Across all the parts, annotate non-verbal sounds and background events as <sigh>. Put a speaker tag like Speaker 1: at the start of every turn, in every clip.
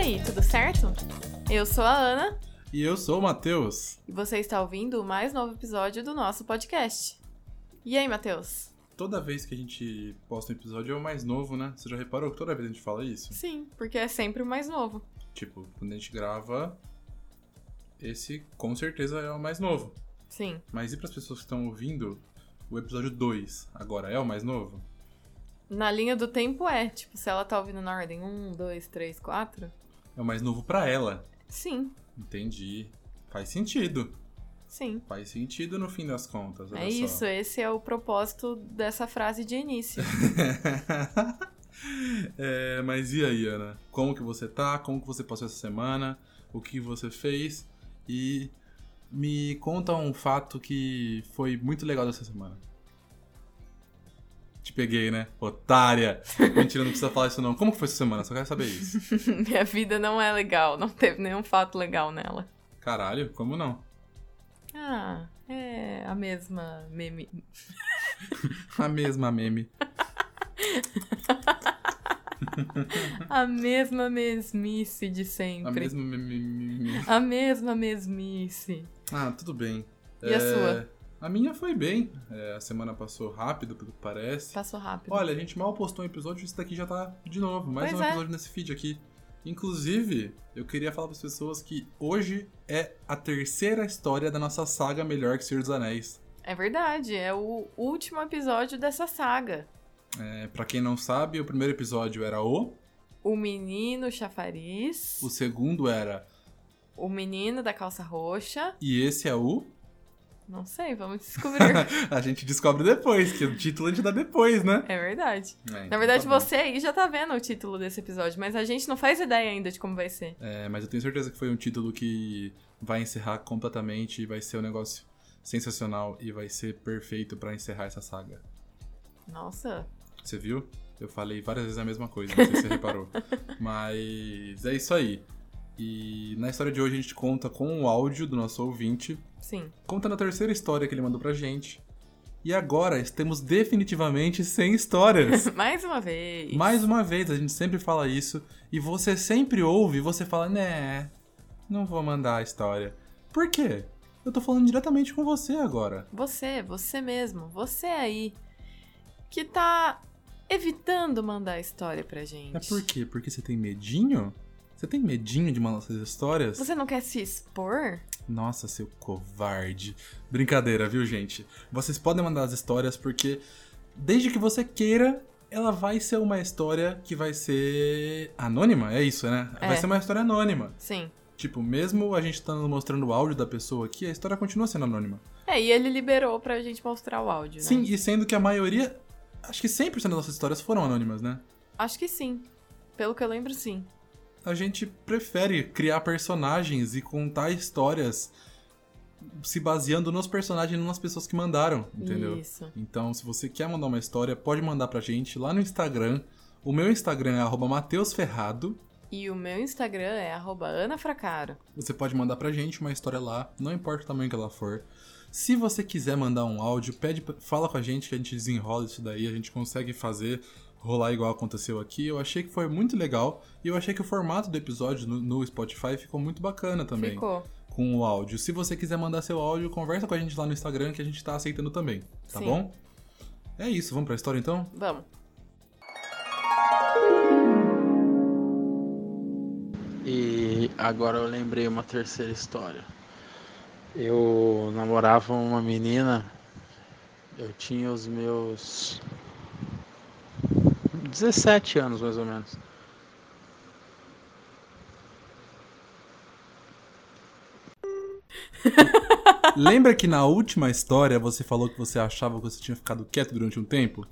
Speaker 1: aí, tudo certo? Eu sou a Ana
Speaker 2: E eu sou o Matheus.
Speaker 1: e você está ouvindo o mais novo episódio do nosso podcast. E aí, Matheus?
Speaker 2: Toda vez que a gente posta um episódio é o mais novo, né? Você já reparou que toda vez a gente fala isso?
Speaker 1: Sim, porque é sempre o mais novo.
Speaker 2: Tipo, quando a gente grava, esse com certeza é o mais novo.
Speaker 1: Sim.
Speaker 2: Mas e para as pessoas que estão ouvindo, o episódio 2 agora é o mais novo?
Speaker 1: Na linha do tempo é, tipo, se ela tá ouvindo na ordem 1, 2, 3, 4.
Speaker 2: É o mais novo pra ela.
Speaker 1: Sim,
Speaker 2: Entendi. Faz sentido.
Speaker 1: sim.
Speaker 2: Faz sentido no fim das contas.
Speaker 1: É
Speaker 2: só.
Speaker 1: isso, esse é o propósito dessa frase de início. <laughs>
Speaker 2: É, mas e aí, Ana? Como que você tá? Como que você passou essa semana? O que você fez? E me conta um fato que foi muito legal dessa semana. Te peguei, né? Otária! <laughs> Mentira, não precisa falar isso não. Como que foi essa semana? Só quero saber isso. <laughs>
Speaker 1: Minha vida não é legal, não teve nenhum fato legal nela.
Speaker 2: Caralho, como não?
Speaker 1: Ah, é a mesma meme. <laughs>
Speaker 2: A mesma meme.
Speaker 1: A mesma mesmice de sempre.
Speaker 2: A mesma meme.
Speaker 1: A mesma mesmice.
Speaker 2: Ah, tudo bem.
Speaker 1: E a sua?
Speaker 2: A minha foi bem. É, a semana passou rápido, pelo que parece.
Speaker 1: Passou rápido.
Speaker 2: Olha, a gente mal postou um episódio, esse daqui já tá de novo. Mais
Speaker 1: Pois
Speaker 2: um
Speaker 1: é.
Speaker 2: episódio nesse feed aqui. Inclusive, eu queria falar para as pessoas que hoje é a terceira história da nossa saga Melhor que Senhor dos Anéis.
Speaker 1: É verdade, é o último episódio dessa saga.
Speaker 2: É, para quem não sabe, o primeiro episódio era o,
Speaker 1: O menino chafariz,
Speaker 2: o segundo era
Speaker 1: o menino da calça roxa.
Speaker 2: e esse é o.
Speaker 1: Não sei, vamos descobrir. <laughs>
Speaker 2: a gente descobre depois, que o título a gente dá depois, né?
Speaker 1: é verdade.
Speaker 2: É, então
Speaker 1: Na verdade,
Speaker 2: tá
Speaker 1: você aí já tá vendo o título desse episódio, mas a gente não faz ideia ainda de como vai ser.
Speaker 2: É, mas eu tenho certeza que foi um título que vai encerrar completamente e vai ser um negócio sensacional e vai ser perfeito pra encerrar essa saga.
Speaker 1: Nossa,
Speaker 2: Você viu? Eu falei várias vezes a mesma coisa, não sei se você reparou. <laughs> Mas é isso aí. E na história de hoje a gente conta com o áudio do nosso ouvinte,
Speaker 1: sim.
Speaker 2: contando a terceira história que ele mandou pra gente. E agora estamos definitivamente sem histórias. <laughs>
Speaker 1: Mais uma vez.
Speaker 2: Mais uma vez, a gente sempre fala isso, e você sempre ouve e você fala, né, não vou mandar a história. Por quê? Eu tô falando diretamente com você agora.
Speaker 1: Você, você mesmo, você aí, que tá evitando mandar a história pra gente.
Speaker 2: É por quê? Porque você tem medinho? Você tem medinho de mandar essas histórias?
Speaker 1: Você não quer se expor?
Speaker 2: Nossa, seu covarde. Brincadeira, viu, gente? Vocês podem mandar as histórias porque, desde que você queira, ela vai ser uma história que vai ser anônima, é isso, né? Vai
Speaker 1: É.
Speaker 2: ser uma história anônima.
Speaker 1: Sim.
Speaker 2: Tipo, mesmo a gente estando mostrando o áudio da pessoa aqui, a história continua sendo anônima.
Speaker 1: É, e ele liberou pra gente mostrar o áudio, né?
Speaker 2: Sim, e sendo que a maioria, acho que 100% das nossas histórias foram anônimas, né?
Speaker 1: Acho que sim. Pelo que eu lembro, sim.
Speaker 2: A gente prefere criar personagens e contar histórias se baseando nos personagens e nas pessoas que mandaram, entendeu?
Speaker 1: Isso.
Speaker 2: Então, se você quer mandar uma história, pode mandar pra gente lá no Instagram. O meu Instagram é mateusferrado.
Speaker 1: E o meu Instagram é anafracaro.
Speaker 2: Você pode mandar pra gente uma história lá, não importa o tamanho que ela for. Se você quiser mandar um áudio, pede, fala com a gente que a gente desenrola isso daí, a gente consegue fazer rolar igual aconteceu aqui. Eu achei que foi muito legal e eu achei que o formato do episódio no, no Spotify ficou muito bacana também
Speaker 1: Ficou.
Speaker 2: com o áudio. Se você quiser mandar seu áudio, conversa com a gente lá no Instagram que a gente tá aceitando também, tá
Speaker 1: Sim.
Speaker 2: bom? É isso, vamos pra história então?
Speaker 1: Vamos.
Speaker 3: E agora eu lembrei uma terceira história. Eu namorava uma menina, eu tinha os meus 17 anos mais ou menos. <laughs>
Speaker 2: Lembra que na última história você falou que você achava que você tinha ficado quieto durante um tempo?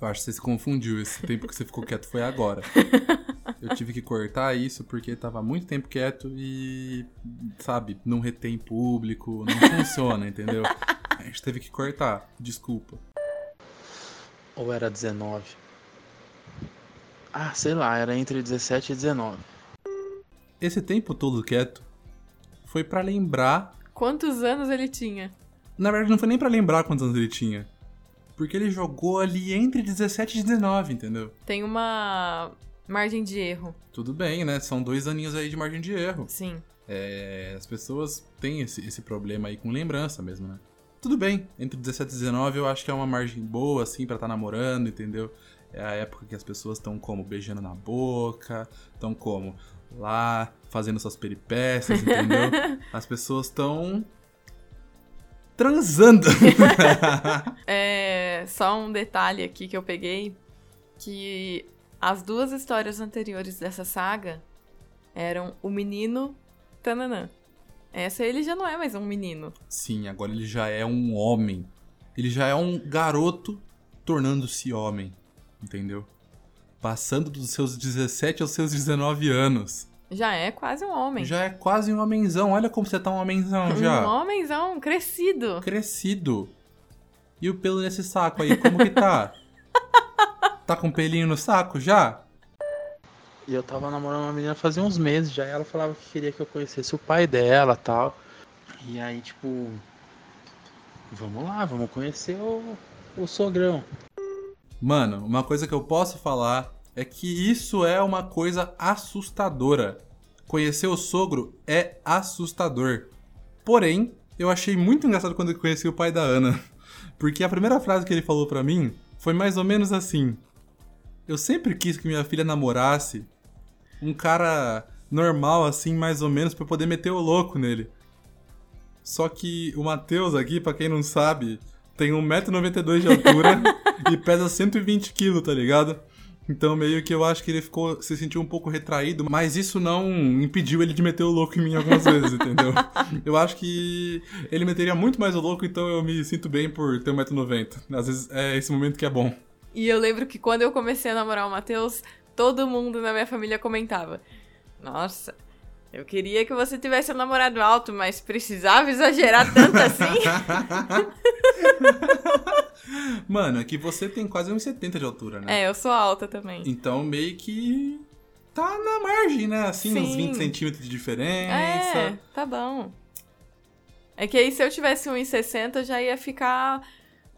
Speaker 2: Eu acho que você se confundiu. Esse <laughs> tempo que você ficou quieto foi agora. Eu tive que cortar isso porque tava muito tempo quieto e, sabe, não retém público, não <laughs> funciona, entendeu? A gente teve que cortar. Desculpa.
Speaker 3: Ou era 19? Ah, sei lá, era entre 17 e 19.
Speaker 2: Esse tempo todo quieto foi pra lembrar.
Speaker 1: Quantos anos ele tinha?
Speaker 2: Na verdade, não foi nem pra lembrar quantos anos ele tinha. Porque ele jogou ali entre 17 e 19, entendeu?
Speaker 1: Tem uma Margem de erro.
Speaker 2: Tudo bem, né? São dois aninhos aí de margem de erro.
Speaker 1: Sim.
Speaker 2: É, as pessoas têm esse, esse problema aí com lembrança mesmo, né? Tudo bem, entre 17 e 19 eu acho que é uma margem boa, assim, pra estar tá namorando, entendeu? É a época que as pessoas estão como? Beijando na boca, estão como? Lá, fazendo suas peripécias, entendeu? <laughs> as pessoas estão transando. <laughs>
Speaker 1: é, só um detalhe aqui que eu peguei, que as duas histórias anteriores dessa saga eram o menino Tananã. Essa ele já não é mais um menino.
Speaker 2: Sim, agora ele já é um homem. Ele já é um garoto tornando-se homem. Entendeu? Passando dos seus 17 aos seus 19 anos.
Speaker 1: Já é quase um homem.
Speaker 2: Já é quase um homenzão. Olha como você tá um homenzão já.
Speaker 1: Um homenzão, crescido.
Speaker 2: Crescido. E o pelo nesse saco aí, como que tá? <laughs> tá com pelinho no saco já?
Speaker 3: E eu tava namorando uma menina fazia uns meses já. E ela falava que queria que eu conhecesse o pai dela tal. E aí, tipo. Vamos lá, vamos conhecer o, o sogrão.
Speaker 2: Mano, uma coisa que eu posso falar é que isso é uma coisa assustadora. Conhecer o sogro é assustador. Porém, eu achei muito engraçado quando eu conheci o pai da Ana. <laughs> Porque a primeira frase que ele falou para mim foi mais ou menos assim: Eu sempre quis que minha filha namorasse um cara normal, assim, mais ou menos, para poder meter o louco nele. Só que o Matheus aqui, para quem não sabe, tem 1,92m de altura e pesa 120kg, tá ligado? Então meio que eu acho que ele ficou se sentiu um pouco retraído, mas isso não impediu ele de meter o louco em mim algumas vezes, entendeu? Eu acho que ele meteria muito mais o louco, então eu me sinto bem por ter 1,90m. Às vezes é esse momento que é bom.
Speaker 1: E eu lembro que quando eu comecei a namorar o Matheus, todo mundo na minha família comentava: Nossa, eu queria que você tivesse um namorado alto, mas precisava exagerar tanto assim? <laughs>
Speaker 2: Mano, é que você tem quase 1,70 de altura, né?
Speaker 1: É, eu sou alta também.
Speaker 2: Então meio que tá na margem, né? Assim, Sim. uns 20 centímetros de diferença.
Speaker 1: É, tá bom. É que aí se eu tivesse 1,60 já ia ficar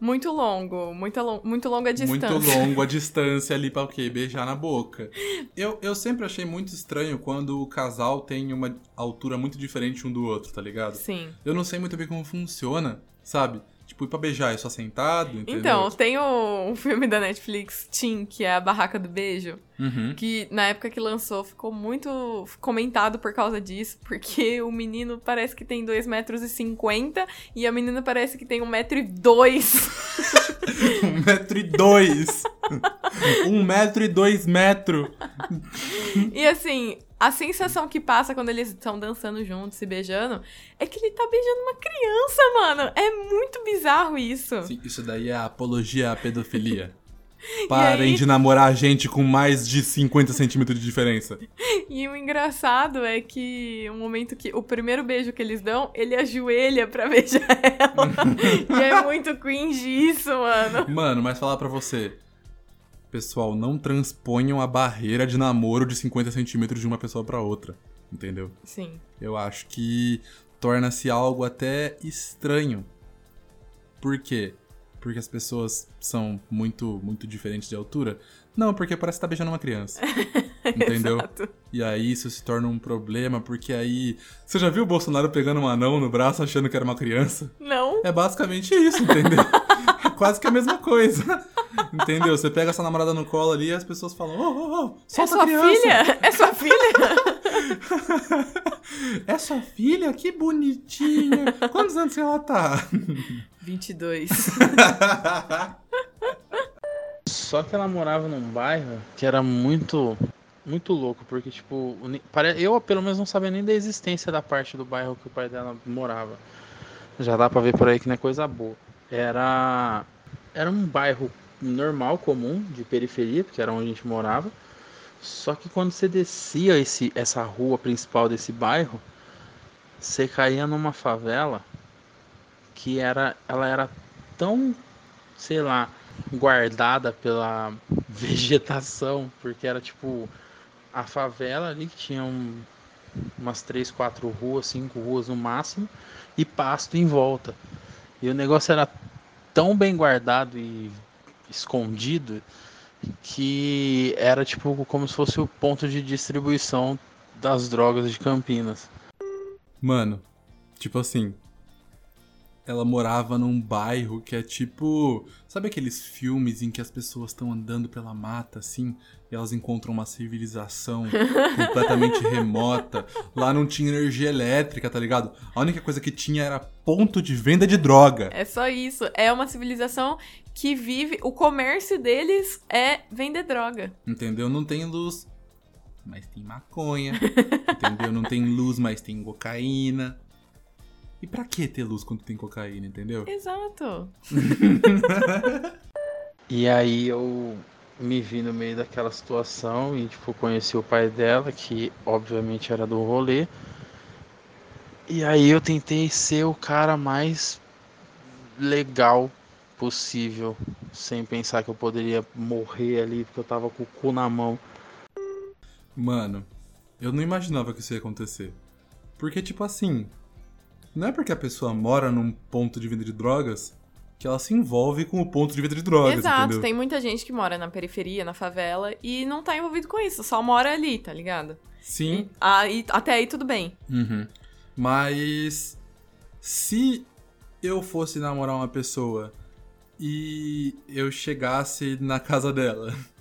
Speaker 1: muito longo, muito, long, muito longa distância.
Speaker 2: Muito longo a <laughs> distância ali pra o quê? Beijar na boca. Eu, eu sempre achei muito estranho quando o casal tem uma altura muito diferente um do outro, tá ligado?
Speaker 1: Sim.
Speaker 2: Eu não sei muito bem como funciona, sabe? Tipo, ir pra beijar é só sentado, entendeu?
Speaker 1: Então, tem um filme da Netflix, Tim, que é A Barraca do Beijo,
Speaker 2: uhum.
Speaker 1: que na época que lançou ficou muito comentado por causa disso, porque <laughs> o menino parece que tem 2,50 metros e, 50, e a menina parece que tem 1,2 metro e 2.
Speaker 2: 1 <laughs> metro e 2. 1 metro e 2 metros.
Speaker 1: E assim, a sensação que passa quando eles estão dançando juntos, se beijando, é que ele tá beijando uma criança, mano. É muito bizarro isso.
Speaker 2: Sim, isso daí é apologia à pedofilia. <laughs> Parem aí... de namorar gente com mais de 50 centímetros de diferença.
Speaker 1: E o engraçado é que o momento que. O primeiro beijo que eles dão, ele ajoelha pra <laughs> beijar ela. e é muito cringe isso, mano.
Speaker 2: Mano, mas falar pra você. Pessoal, não transponham a barreira de namoro de 50 centímetros de uma pessoa para outra. Entendeu?
Speaker 1: Sim.
Speaker 2: Eu acho que torna-se algo até estranho. Por quê? Porque as pessoas são muito, muito diferentes de altura? Não, porque parece que tá beijando uma criança. <laughs> entendeu?
Speaker 1: Exato.
Speaker 2: E aí isso se torna um problema, porque aí. Você já viu o Bolsonaro pegando um anão no braço achando que era uma criança?
Speaker 1: Não.
Speaker 2: É basicamente isso, entendeu? <laughs> é quase que a mesma coisa. Entendeu? Você pega essa namorada no colo ali e as pessoas falam: Ô, ô, ô, solta
Speaker 1: é sua
Speaker 2: a criança.
Speaker 1: filha? É sua filha? <laughs>
Speaker 2: é sua filha? Que bonitinha. Quantos anos ela tá?
Speaker 1: 22. <laughs>
Speaker 3: Só que ela morava num bairro que era muito muito louco, porque tipo, eu pelo menos não sabia nem da existência da parte do bairro que o pai dela morava. Já dá pra ver por aí que não é coisa boa. Era era um bairro normal, comum, de periferia, porque era onde a gente morava. Só que quando você descia esse, essa rua principal desse bairro, você caía numa favela que era, ela era tão, sei lá, guardada pela <laughs> vegetação, porque era tipo a favela ali que tinha um, umas três, quatro ruas, cinco ruas no máximo, e pasto em volta. E o negócio era tão bem guardado e escondido que era tipo como se fosse o ponto de distribuição das drogas de Campinas.
Speaker 2: Mano, tipo assim, ela morava num bairro que é tipo. Sabe aqueles filmes em que as pessoas estão andando pela mata assim e elas encontram uma civilização <laughs> completamente remota? Lá não tinha energia elétrica, tá ligado? A única coisa que tinha era ponto de venda de droga.
Speaker 1: É só isso. É uma civilização que vive. O comércio deles é vender droga.
Speaker 2: Entendeu? Não tem luz, mas tem maconha. <laughs> entendeu? Não tem luz, mas tem cocaína. E pra que ter luz quando tem cocaína, entendeu?
Speaker 1: Exato. <laughs>
Speaker 3: E aí eu me vi no meio daquela situação e tipo conheci o pai dela, que obviamente era do rolê. E aí eu tentei ser o cara mais legal possível, sem pensar que eu poderia morrer ali porque eu tava com o cu na mão.
Speaker 2: Mano, eu não imaginava que isso ia acontecer. Porque, tipo assim, não é porque a pessoa mora num ponto de venda de drogas que ela se envolve com o ponto de venda de drogas,
Speaker 1: Exato.
Speaker 2: entendeu?
Speaker 1: Tem muita gente que mora na periferia, na favela, e não tá envolvido com isso. Só mora ali, tá ligado?
Speaker 2: Sim.
Speaker 1: Aí, até aí tudo bem.
Speaker 2: Uhum. Mas se eu fosse namorar uma pessoa e eu chegasse na casa dela <laughs>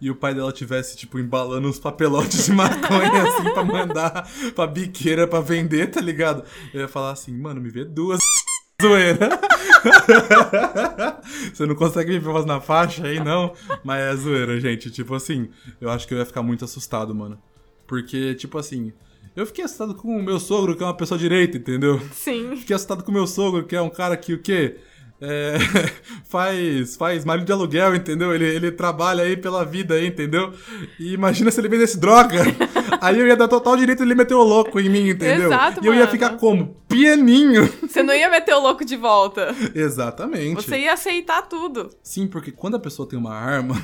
Speaker 2: e o pai dela tivesse, tipo, embalando uns papelotes de maconha, <laughs> assim, pra mandar pra biqueira pra vender, tá ligado? Eu ia falar assim, mano, me vê duas <laughs> zoeira. <laughs> Você não consegue me ver umas na faixa aí, não? Mas é zoeira, gente. Tipo assim, eu acho que eu ia ficar muito assustado, mano. Porque, tipo assim, eu fiquei assustado com o meu sogro, que é uma pessoa direita, entendeu?
Speaker 1: Sim.
Speaker 2: Fiquei assustado com o meu sogro, que é um cara que o quê? É, <laughs> faz, faz marido de aluguel, entendeu? Ele, ele trabalha aí pela vida aí, entendeu? E imagina se ele vendesse droga. <laughs> Aí eu ia dar total direito de ele meter o louco em mim, entendeu?
Speaker 1: Exato,
Speaker 2: e eu ia
Speaker 1: mano.
Speaker 2: ficar como? Pianinho. <laughs>
Speaker 1: Você não ia meter o louco de volta.
Speaker 2: Exatamente.
Speaker 1: Você ia aceitar tudo.
Speaker 2: Sim, porque quando a pessoa tem uma arma,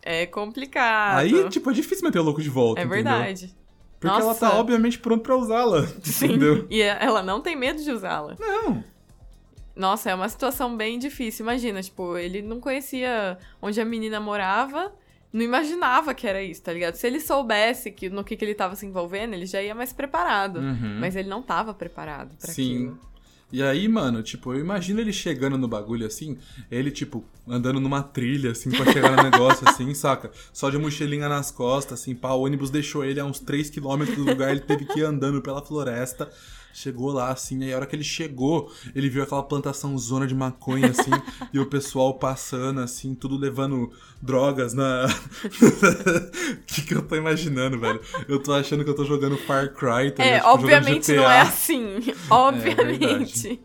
Speaker 1: É complicado.
Speaker 2: aí, tipo, é difícil meter o louco de volta,
Speaker 1: é
Speaker 2: entendeu?
Speaker 1: verdade.
Speaker 2: Porque ela tá,
Speaker 1: Nossa.
Speaker 2: obviamente, pronta pra usá-la,
Speaker 1: Sim.
Speaker 2: entendeu?
Speaker 1: E ela não tem medo de usá-la.
Speaker 2: Não.
Speaker 1: Nossa, é uma situação bem difícil. Imagina, tipo, ele não conhecia onde a menina morava, não imaginava que era isso, tá ligado? Se ele soubesse que, no que, que ele tava se envolvendo, ele já ia mais preparado.
Speaker 2: Uhum.
Speaker 1: Mas ele não tava preparado pra
Speaker 2: Sim.
Speaker 1: aquilo.
Speaker 2: E aí, mano, tipo, eu imagino ele chegando no bagulho assim, ele, tipo, andando numa trilha, assim, pra chegar no <laughs> negócio, assim, saca? Só de mochilinha nas costas, assim, pá, o ônibus deixou ele a uns 3km do lugar, ele teve que ir andando pela floresta. Chegou lá, assim, aí a hora que ele chegou, ele viu aquela plantação zona de maconha, assim, <laughs> e o pessoal passando, assim, tudo levando drogas na. O <laughs> que, que eu tô imaginando, velho? Eu tô achando que eu tô jogando Far Cry, tá
Speaker 1: É,
Speaker 2: ligado? Tipo,
Speaker 1: obviamente não é assim. Obviamente.
Speaker 2: verdade.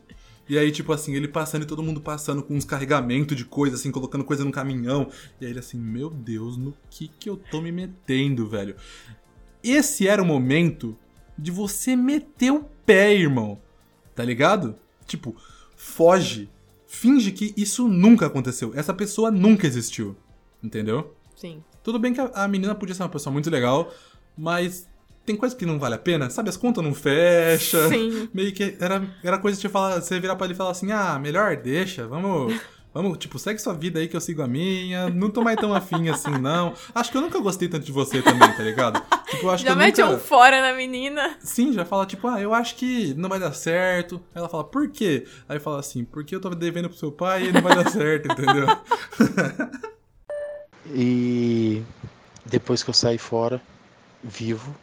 Speaker 2: E aí, tipo assim, ele passando e todo mundo passando com uns carregamentos de coisa, assim, colocando coisa no caminhão. E aí ele assim, meu Deus, no que que eu tô me metendo, velho? Esse era o momento de você meter o pé, irmão. Tá ligado? Tipo, foge. Finge que isso nunca aconteceu. Essa pessoa nunca existiu. Entendeu?
Speaker 1: Sim.
Speaker 2: Tudo bem que a, a menina podia ser uma pessoa muito legal, mas tem coisa que não vale a pena, sabe? As contas não fecham.
Speaker 1: Sim.
Speaker 2: Meio que era, era coisa de falar, você virar pra ele e falar assim: ah, melhor deixa, vamos. Vamos, tipo, segue sua vida aí que eu sigo a minha. Não tô mais tão afim assim, não. Acho que eu nunca gostei tanto de você também, tá ligado? Tipo, eu acho
Speaker 1: Já
Speaker 2: que
Speaker 1: mete
Speaker 2: nunca...
Speaker 1: um fora na menina.
Speaker 2: Sim, já fala, tipo, ah, eu acho que não vai dar certo. Aí ela fala, por quê? Aí fala assim, porque eu tô devendo pro seu pai e não vai dar certo, <laughs> entendeu?
Speaker 3: E depois que eu saí fora, vivo,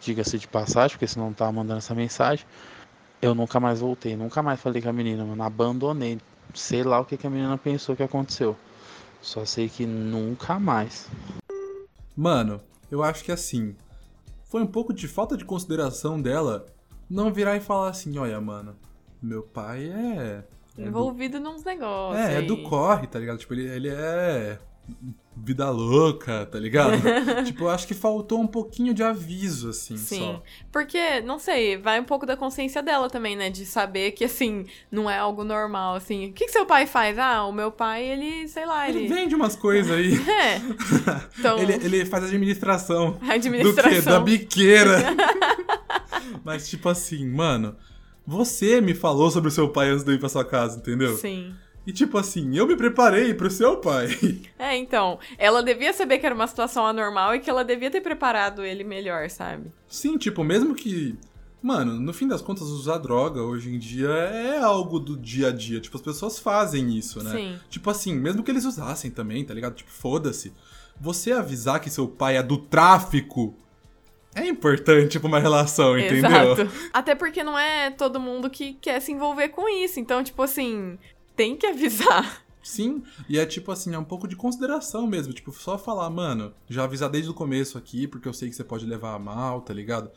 Speaker 3: diga-se de passagem, porque senão não tava mandando essa mensagem, eu nunca mais voltei, nunca mais falei com a menina, mano, abandonei. Sei lá o que, que a menina pensou que aconteceu. Só sei que nunca mais.
Speaker 2: Mano, eu acho que assim, foi um pouco de falta de consideração dela não virar e falar assim, olha, mano, meu pai é. é do-
Speaker 1: Envolvido nos negócios.
Speaker 2: É, é do corre, tá ligado? Tipo, ele, ele é vida louca, tá ligado? <laughs> tipo, eu acho que faltou um pouquinho de aviso, assim,
Speaker 1: Sim.
Speaker 2: só.
Speaker 1: Porque, não sei, vai um pouco da consciência dela também, né? De saber que, assim, não é algo normal, assim. O que, que seu pai faz? Ah, o meu pai, ele, sei lá,
Speaker 2: Ele
Speaker 1: ele.
Speaker 2: vende umas coisas aí. <laughs>
Speaker 1: É. Então,
Speaker 2: ele, ele faz administração.
Speaker 1: a
Speaker 2: Do quê?
Speaker 1: administração.
Speaker 2: Da biqueira. <laughs> Mas, tipo assim, mano, você me falou sobre o seu pai antes de eu ir pra sua casa, entendeu?
Speaker 1: Sim.
Speaker 2: E tipo assim, eu me preparei pro seu pai. <laughs>
Speaker 1: É, então, ela devia saber que era uma situação anormal e que ela devia ter preparado ele melhor, sabe?
Speaker 2: Sim, tipo, mesmo que. Mano, no fim das contas, usar droga hoje em dia é algo do dia a dia. Tipo, as pessoas fazem isso, né?
Speaker 1: Sim.
Speaker 2: Tipo assim, mesmo que eles usassem também, tá ligado? Tipo, foda-se. Você avisar que seu pai é do tráfico é importante pra uma relação, entendeu?
Speaker 1: Exato. Até porque não é todo mundo que quer se envolver com isso. Então, tipo assim, tem que avisar.
Speaker 2: Sim, e é tipo assim, é um pouco de consideração mesmo. Tipo, só falar, mano, já avisar desde o começo aqui, porque eu sei que você pode levar a mal, tá ligado?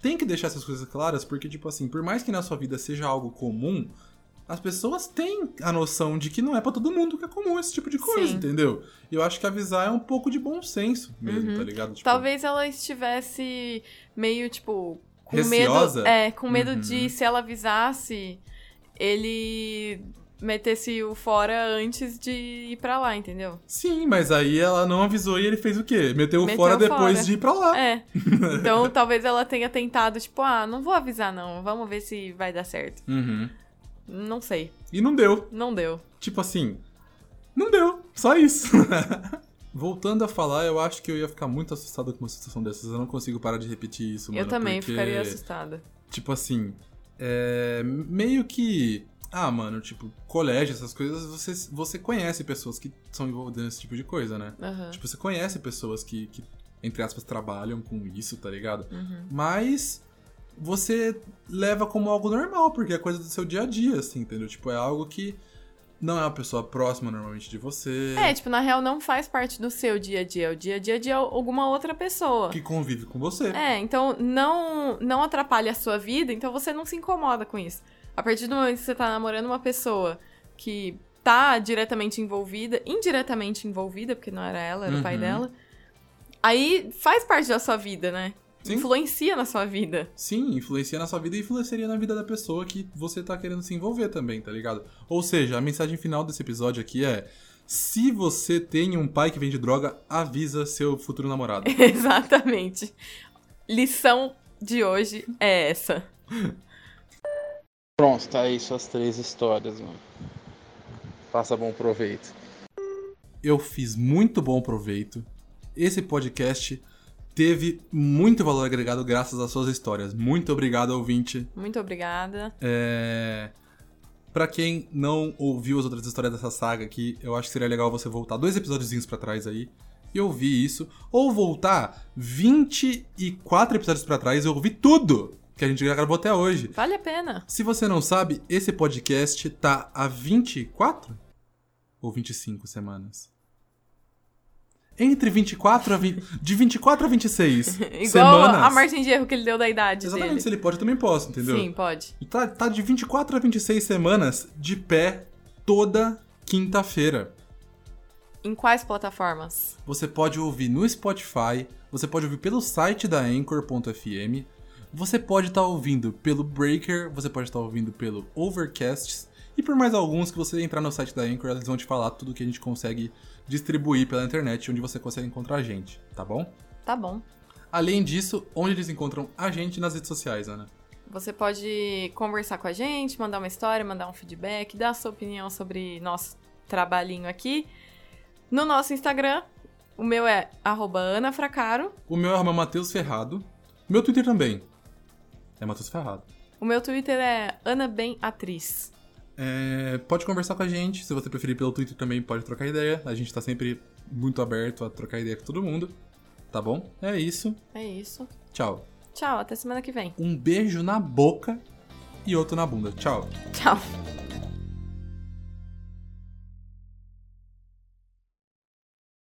Speaker 2: Tem que deixar essas coisas claras, porque, tipo assim, por mais que na sua vida seja algo comum, as pessoas têm a noção de que não é pra todo mundo que é comum esse tipo de coisa,
Speaker 1: Sim.
Speaker 2: entendeu? E eu acho que avisar é um pouco de bom senso mesmo,
Speaker 1: Uhum.
Speaker 2: tá ligado? Tipo,
Speaker 1: Talvez ela estivesse meio, tipo, com
Speaker 2: Receosa?
Speaker 1: medo. É, com medo
Speaker 2: Uhum.
Speaker 1: de se ela avisasse, ele metesse o fora antes de ir pra lá, entendeu?
Speaker 2: Sim, mas aí ela não avisou e ele fez o quê? Meteu,
Speaker 1: Meteu
Speaker 2: fora depois
Speaker 1: fora.
Speaker 2: de ir pra lá.
Speaker 1: É. <laughs> Então talvez ela tenha tentado, tipo, ah, não vou avisar não, vamos ver se vai dar certo.
Speaker 2: Uhum.
Speaker 1: Não sei.
Speaker 2: E não deu.
Speaker 1: Não deu.
Speaker 2: Tipo assim, não deu. Só isso. <laughs> Voltando a falar, eu acho que eu ia ficar muito assustado com uma situação dessas. Eu não consigo parar de repetir isso, mano.
Speaker 1: eu também
Speaker 2: porque,
Speaker 1: ficaria assustada.
Speaker 2: Tipo assim, é, meio que. Ah, mano, tipo, colégio, essas coisas, você, você conhece pessoas que são envolvidas nesse tipo de coisa, né?
Speaker 1: Aham.
Speaker 2: Tipo, você conhece pessoas que, que, entre aspas, trabalham com isso, tá ligado?
Speaker 1: Uhum.
Speaker 2: Mas você leva como algo normal, porque é coisa do seu dia a dia, assim, entendeu? Tipo, é algo que não é uma pessoa próxima normalmente de você.
Speaker 1: É, tipo, na real não faz parte do seu dia a dia, é o dia a dia de alguma outra pessoa.
Speaker 2: Que convive com você.
Speaker 1: É, então não, não atrapalha a sua vida, então você não se incomoda com isso. A partir do momento que você tá namorando uma pessoa que tá diretamente envolvida, indiretamente envolvida, porque não era ela, era o pai
Speaker 2: Uhum.
Speaker 1: dela, aí faz parte da sua vida, né?
Speaker 2: Sim.
Speaker 1: Influencia na sua vida.
Speaker 2: Sim, influencia na sua vida e influenciaria na vida da pessoa que você tá querendo se envolver também, tá ligado? Ou seja, a mensagem final desse episódio aqui é: se você tem um pai que vende droga, avisa seu futuro namorado. <laughs>
Speaker 1: Exatamente. Lição de hoje é essa. <laughs>
Speaker 3: Pronto, tá aí suas três histórias, mano. Faça bom proveito.
Speaker 2: Eu fiz muito bom proveito. Esse podcast teve muito valor agregado graças às suas histórias. Muito obrigado, ouvinte.
Speaker 1: Muito obrigada.
Speaker 2: É... Pra quem não ouviu as outras histórias dessa saga aqui, eu acho que seria legal você voltar dois episódios pra trás aí e ouvir isso. Ou voltar 24 episódios pra trás e ouvir tudo que a gente já gravou até hoje.
Speaker 1: Vale a pena.
Speaker 2: Se você não sabe, esse podcast tá há 24 ou 25 semanas? Entre 24 a 20, de 24 a 26 <laughs>
Speaker 1: Igual
Speaker 2: semanas.
Speaker 1: a margem de erro que ele deu da idade
Speaker 2: Exatamente,
Speaker 1: dele.
Speaker 2: se ele pode, eu também posso, entendeu?
Speaker 1: Sim, pode.
Speaker 2: Tá, tá de 24 a 26 semanas de pé toda quinta-feira.
Speaker 1: Em quais plataformas?
Speaker 2: Você pode ouvir no Spotify, você pode ouvir pelo site da Anchor.fm, você pode estar ouvindo pelo Breaker, você pode estar ouvindo pelo Overcast e por mais alguns que você entrar no site da Anchor, eles vão te falar tudo que a gente consegue distribuir pela internet, onde você consegue encontrar a gente, tá bom?
Speaker 1: Tá bom.
Speaker 2: Além disso, onde eles encontram a gente nas redes sociais, Ana?
Speaker 1: Você pode conversar com a gente, mandar uma história, mandar um feedback, dar a sua opinião sobre nosso trabalhinho aqui. No nosso Instagram, o meu é anafracaro.
Speaker 2: O meu é Matheus Ferrado. Meu Twitter também é Matheus Ferrado.
Speaker 1: O meu Twitter é anabenatriz.
Speaker 2: É, pode conversar com a gente, se você preferir pelo Twitter também pode trocar ideia. A gente tá sempre muito aberto a trocar ideia com todo mundo. Tá bom? É isso.
Speaker 1: É isso.
Speaker 2: Tchau.
Speaker 1: Tchau, até semana que vem.
Speaker 2: Um beijo na boca e outro na bunda. Tchau.
Speaker 1: Tchau.